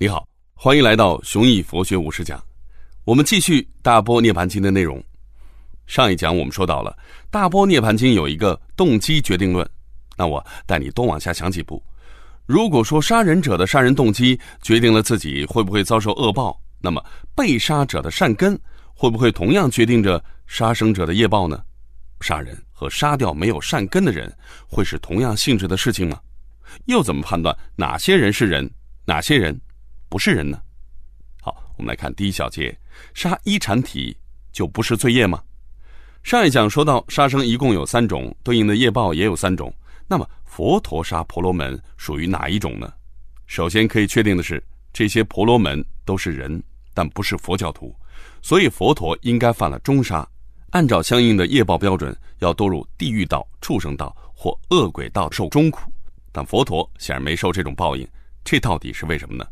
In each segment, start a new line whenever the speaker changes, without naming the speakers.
你好，欢迎来到雄毅佛学五十讲。我们继续《大波涅盘经》的内容。上一讲我们说到了《大波涅盘经》有一个动机决定论，那我带你多往下想几步。如果说杀人者的杀人动机决定了自己会不会遭受恶报，那么被杀者的善根会不会同样决定着杀生者的业报呢？杀人和杀掉没有善根的人会是同样性质的事情吗？又怎么判断哪些人是人，哪些人？不是人呢？好，我们来看第一小节：杀一禅体就不是罪业吗？上一讲说到，杀生一共有三种，对应的业报也有三种。那么佛陀杀婆罗门属于哪一种呢？首先可以确定的是，这些婆罗门都是人，但不是佛教徒，所以佛陀应该犯了中杀，按照相应的业报标准，要堕入地狱道、畜生道或恶鬼道受中苦。但佛陀显然没受这种报应，这到底是为什么呢？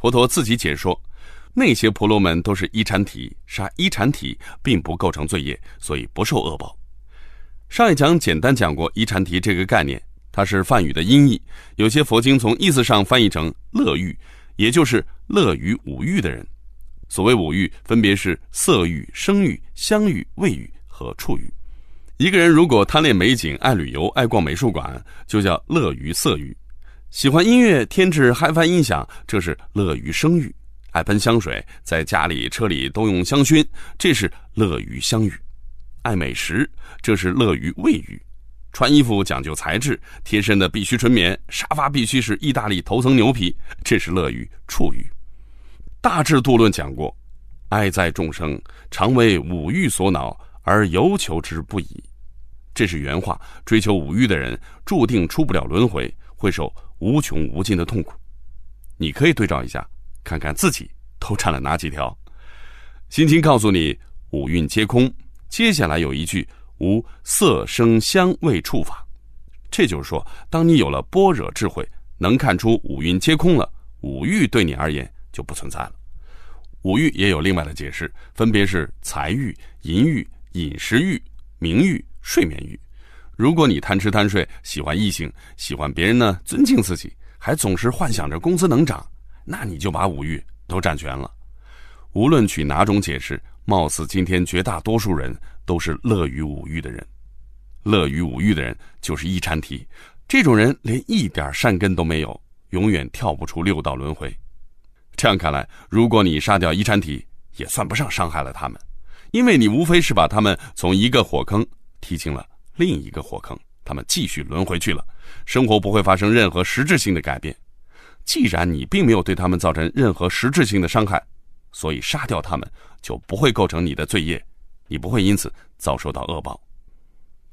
佛陀自己解说，那些婆罗门都是一禅体，杀一禅体并不构成罪业，所以不受恶报。上一讲简单讲过一禅体这个概念，它是梵语的音译，有些佛经从意思上翻译成乐欲，也就是乐于五欲的人。所谓五欲，分别是色欲、声欲、香欲、味欲和触欲。一个人如果贪恋美景、爱旅游、爱逛美术馆，就叫乐于色欲。喜欢音乐，添置 HiFi 音响，这是乐于声誉；爱喷香水，在家里、车里都用香薰，这是乐于香誉；爱美食，这是乐于味欲；穿衣服讲究材质，贴身的必须纯棉，沙发必须是意大利头层牛皮，这是乐于触欲。大智度论讲过，爱在众生，常为五欲所恼，而犹求之不已。这是原话。追求五欲的人，注定出不了轮回，会受。无穷无尽的痛苦，你可以对照一下，看看自己都占了哪几条。心经告诉你，五蕴皆空。接下来有一句无色声香味触法，这就是说，当你有了般若智慧，能看出五蕴皆空了，五欲对你而言就不存在了。五欲也有另外的解释，分别是财欲、淫欲、饮食欲、名欲、睡眠欲。如果你贪吃贪睡，喜欢异性，喜欢别人呢尊敬自己，还总是幻想着工资能涨，那你就把五欲都占全了。无论取哪种解释，貌似今天绝大多数人都是乐于五欲的人。乐于五欲的人就是一禅体，这种人连一点善根都没有，永远跳不出六道轮回。这样看来，如果你杀掉一禅体，也算不上伤害了他们，因为你无非是把他们从一个火坑踢进了。另一个火坑，他们继续轮回去了，生活不会发生任何实质性的改变。既然你并没有对他们造成任何实质性的伤害，所以杀掉他们就不会构成你的罪业，你不会因此遭受到恶报。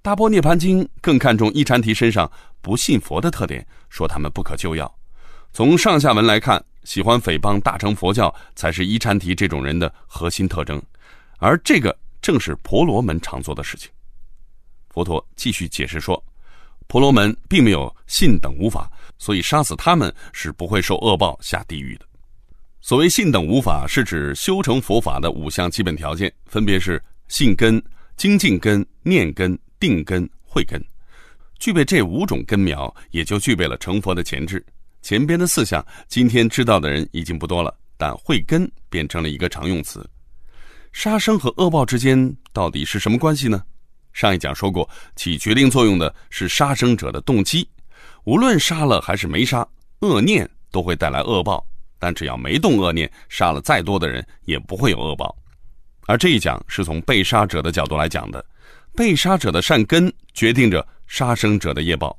大波涅盘经更看重一禅提身上不信佛的特点，说他们不可救药。从上下文来看，喜欢诽谤大乘佛教才是一禅提这种人的核心特征，而这个正是婆罗门常做的事情。佛陀继续解释说，婆罗门并没有信等无法，所以杀死他们是不会受恶报下地狱的。所谓信等无法，是指修成佛法的五项基本条件，分别是信根、精进根、念根、定根、慧根。具备这五种根苗，也就具备了成佛的潜质。前边的四项，今天知道的人已经不多了，但慧根变成了一个常用词。杀生和恶报之间到底是什么关系呢？上一讲说过，起决定作用的是杀生者的动机，无论杀了还是没杀，恶念都会带来恶报。但只要没动恶念，杀了再多的人也不会有恶报。而这一讲是从被杀者的角度来讲的，被杀者的善根决定着杀生者的业报。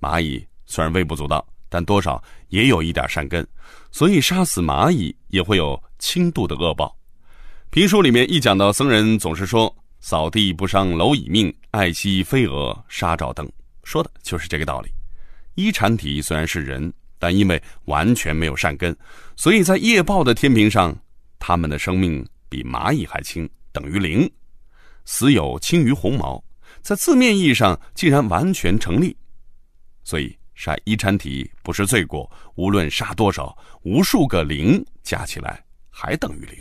蚂蚁虽然微不足道，但多少也有一点善根，所以杀死蚂蚁也会有轻度的恶报。评书里面一讲到僧人，总是说。扫地不伤蝼蚁命，爱惜飞蛾杀照灯，说的就是这个道理。一禅体虽然是人，但因为完全没有善根，所以在业报的天平上，他们的生命比蚂蚁还轻，等于零，死有轻于鸿毛，在字面意义上竟然完全成立。所以杀一禅体不是罪过，无论杀多少，无数个零加起来还等于零。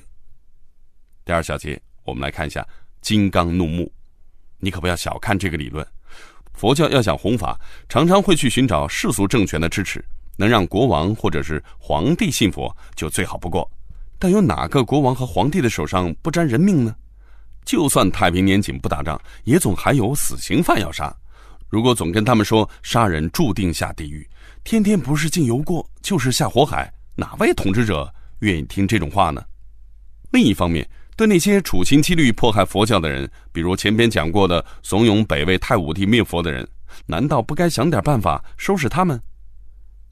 第二小节，我们来看一下。金刚怒目，你可不要小看这个理论。佛教要想弘法，常常会去寻找世俗政权的支持，能让国王或者是皇帝信佛就最好不过。但有哪个国王和皇帝的手上不沾人命呢？就算太平年景不打仗，也总还有死刑犯要杀。如果总跟他们说杀人注定下地狱，天天不是进油锅就是下火海，哪位统治者愿意听这种话呢？另一方面，对那些处心积虑迫害佛教的人，比如前边讲过的怂恿北魏太武帝灭佛的人，难道不该想点办法收拾他们？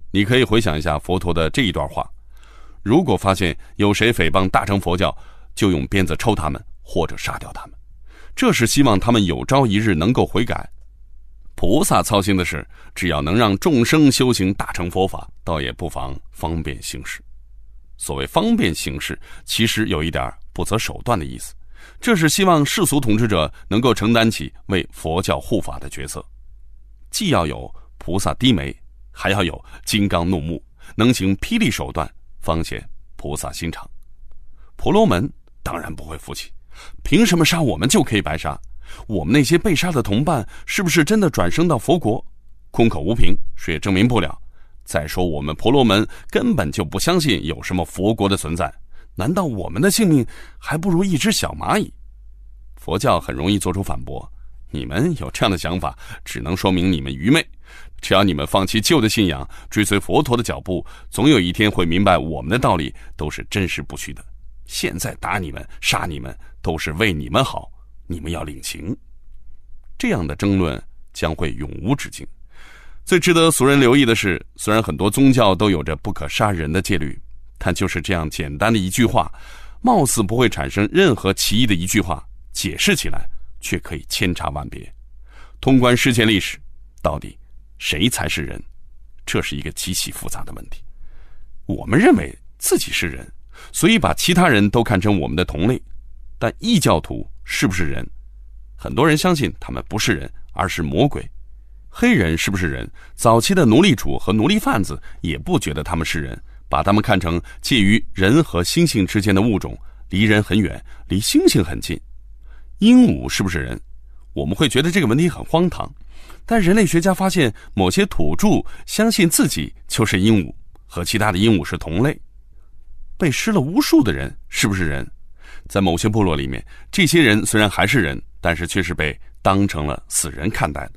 你可以回想一下佛陀的这一段话。如果发现有谁诽谤大乘佛教，就用鞭子抽他们，或者杀掉他们。这是希望他们有朝一日能够悔改。菩萨操心的是，只要能让众生修行大乘佛法，倒也不妨方便行事。所谓方便行事，其实有一点不择手段的意思。这是希望世俗统治者能够承担起为佛教护法的角色，既要有菩萨低眉，还要有金刚怒目，能行霹雳手段。方显菩萨心肠，婆罗门当然不会服气。凭什么杀我们就可以白杀？我们那些被杀的同伴是不是真的转生到佛国？空口无凭，谁也证明不了。再说，我们婆罗门根本就不相信有什么佛国的存在。难道我们的性命还不如一只小蚂蚁？佛教很容易做出反驳。你们有这样的想法，只能说明你们愚昧。只要你们放弃旧的信仰，追随佛陀的脚步，总有一天会明白我们的道理都是真实不虚的。现在打你们、杀你们，都是为你们好，你们要领情。这样的争论将会永无止境。最值得俗人留意的是，虽然很多宗教都有着不可杀人的戒律，但就是这样简单的一句话，貌似不会产生任何歧义的一句话，解释起来却可以千差万别。通关世界历史，到底？谁才是人？这是一个极其复杂的问题。我们认为自己是人，所以把其他人都看成我们的同类。但异教徒是不是人？很多人相信他们不是人，而是魔鬼。黑人是不是人？早期的奴隶主和奴隶贩子也不觉得他们是人，把他们看成介于人和猩猩之间的物种，离人很远，离猩猩很近。鹦鹉是不是人？我们会觉得这个问题很荒唐。但人类学家发现，某些土著相信自己就是鹦鹉，和其他的鹦鹉是同类。被施了巫术的人是不是人？在某些部落里面，这些人虽然还是人，但是却是被当成了死人看待的。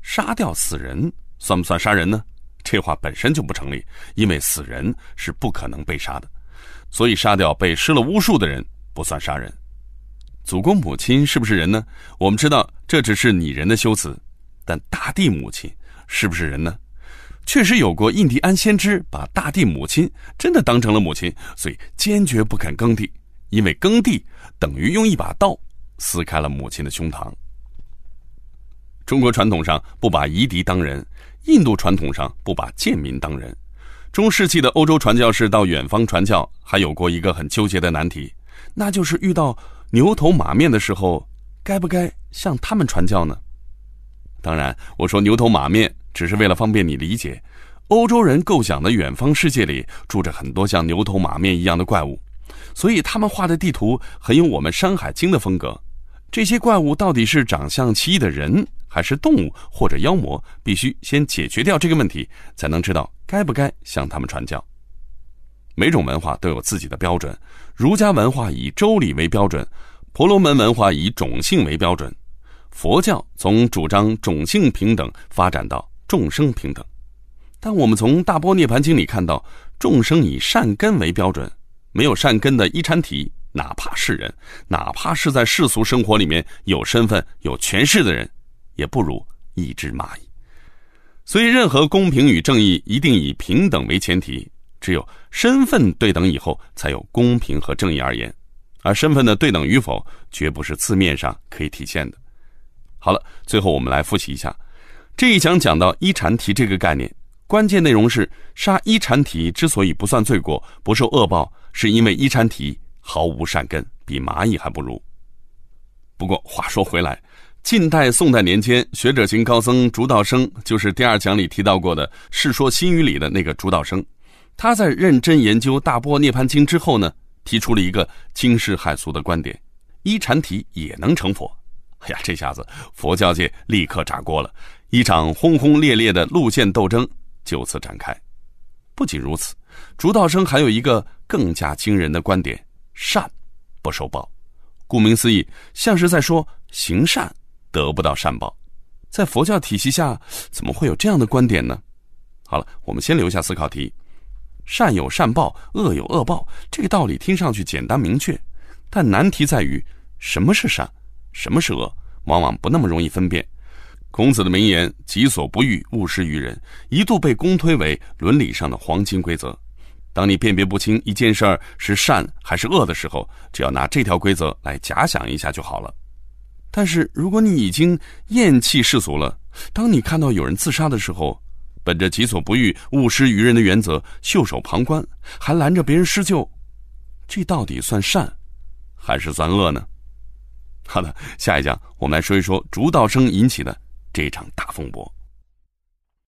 杀掉死人算不算杀人呢？这话本身就不成立，因为死人是不可能被杀的，所以杀掉被施了巫术的人不算杀人。祖公母亲是不是人呢？我们知道这只是拟人的修辞。但大地母亲是不是人呢？确实有过印第安先知把大地母亲真的当成了母亲，所以坚决不肯耕地，因为耕地等于用一把刀撕开了母亲的胸膛。中国传统上不把夷狄当人，印度传统上不把贱民当人。中世纪的欧洲传教士到远方传教，还有过一个很纠结的难题，那就是遇到牛头马面的时候，该不该向他们传教呢？当然，我说牛头马面只是为了方便你理解。欧洲人构想的远方世界里住着很多像牛头马面一样的怪物，所以他们画的地图很有我们《山海经》的风格。这些怪物到底是长相奇异的人，还是动物或者妖魔？必须先解决掉这个问题，才能知道该不该向他们传教。每种文化都有自己的标准，儒家文化以周礼为标准，婆罗门文化以种姓为标准。佛教从主张种姓平等发展到众生平等，但我们从《大波涅盘经》里看到，众生以善根为标准，没有善根的一禅体，哪怕是人，哪怕是在世俗生活里面有身份、有权势的人，也不如一只蚂蚁。所以，任何公平与正义一定以平等为前提，只有身份对等以后，才有公平和正义而言。而身份的对等与否，绝不是字面上可以体现的。好了，最后我们来复习一下，这一讲讲到一禅提这个概念，关键内容是杀一禅体之所以不算罪过、不受恶报，是因为一禅体毫无善根，比蚂蚁还不如。不过话说回来，晋代、宋代年间，学者型高僧竺道生，就是第二讲里提到过的《世说新语》里的那个竺道生，他在认真研究《大波涅盘经》之后呢，提出了一个惊世骇俗的观点：一禅体也能成佛。哎呀，这下子佛教界立刻炸锅了，一场轰轰烈烈的路线斗争就此展开。不仅如此，竺道生还有一个更加惊人的观点：善不受报。顾名思义，像是在说行善得不到善报。在佛教体系下，怎么会有这样的观点呢？好了，我们先留下思考题：善有善报，恶有恶报。这个道理听上去简单明确，但难题在于什么是善，什么是恶，往往不那么容易分辨。孔子的名言“己所不欲，勿施于人”一度被公推为伦理上的黄金规则。当你辨别不清一件事儿是善还是恶的时候，只要拿这条规则来假想一下就好了。但是如果你已经厌弃世俗了，当你看到有人自杀的时候，本着“己所不欲，勿施于人”的原则袖手旁观，还拦着别人施救，这到底算善还是算恶呢？好的，下一讲我们来说一说竹道生引起的。这场大风波。